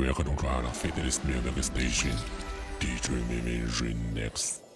We're gonna try our this Music Station. DJ Mimi next.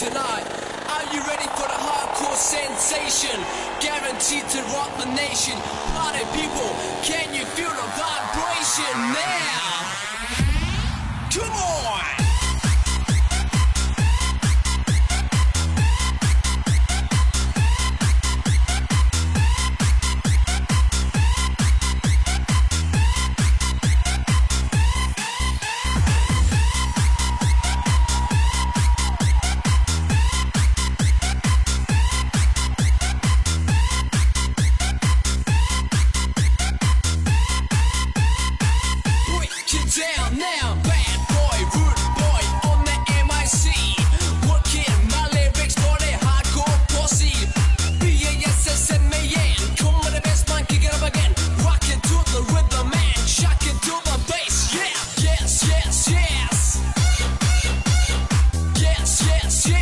tonight. Are you ready for the hardcore sensation? Guaranteed to rock the nation. Party people, can you feel the vibration now? Come on! yes, yes.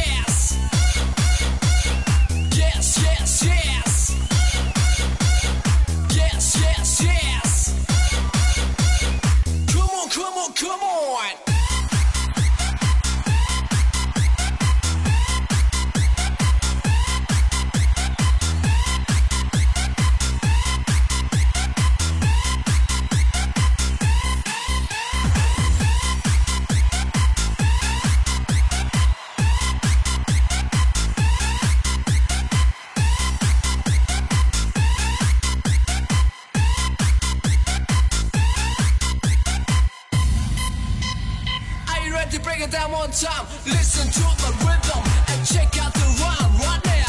To break it down one time. Listen to the rhythm and check out the rhyme right now.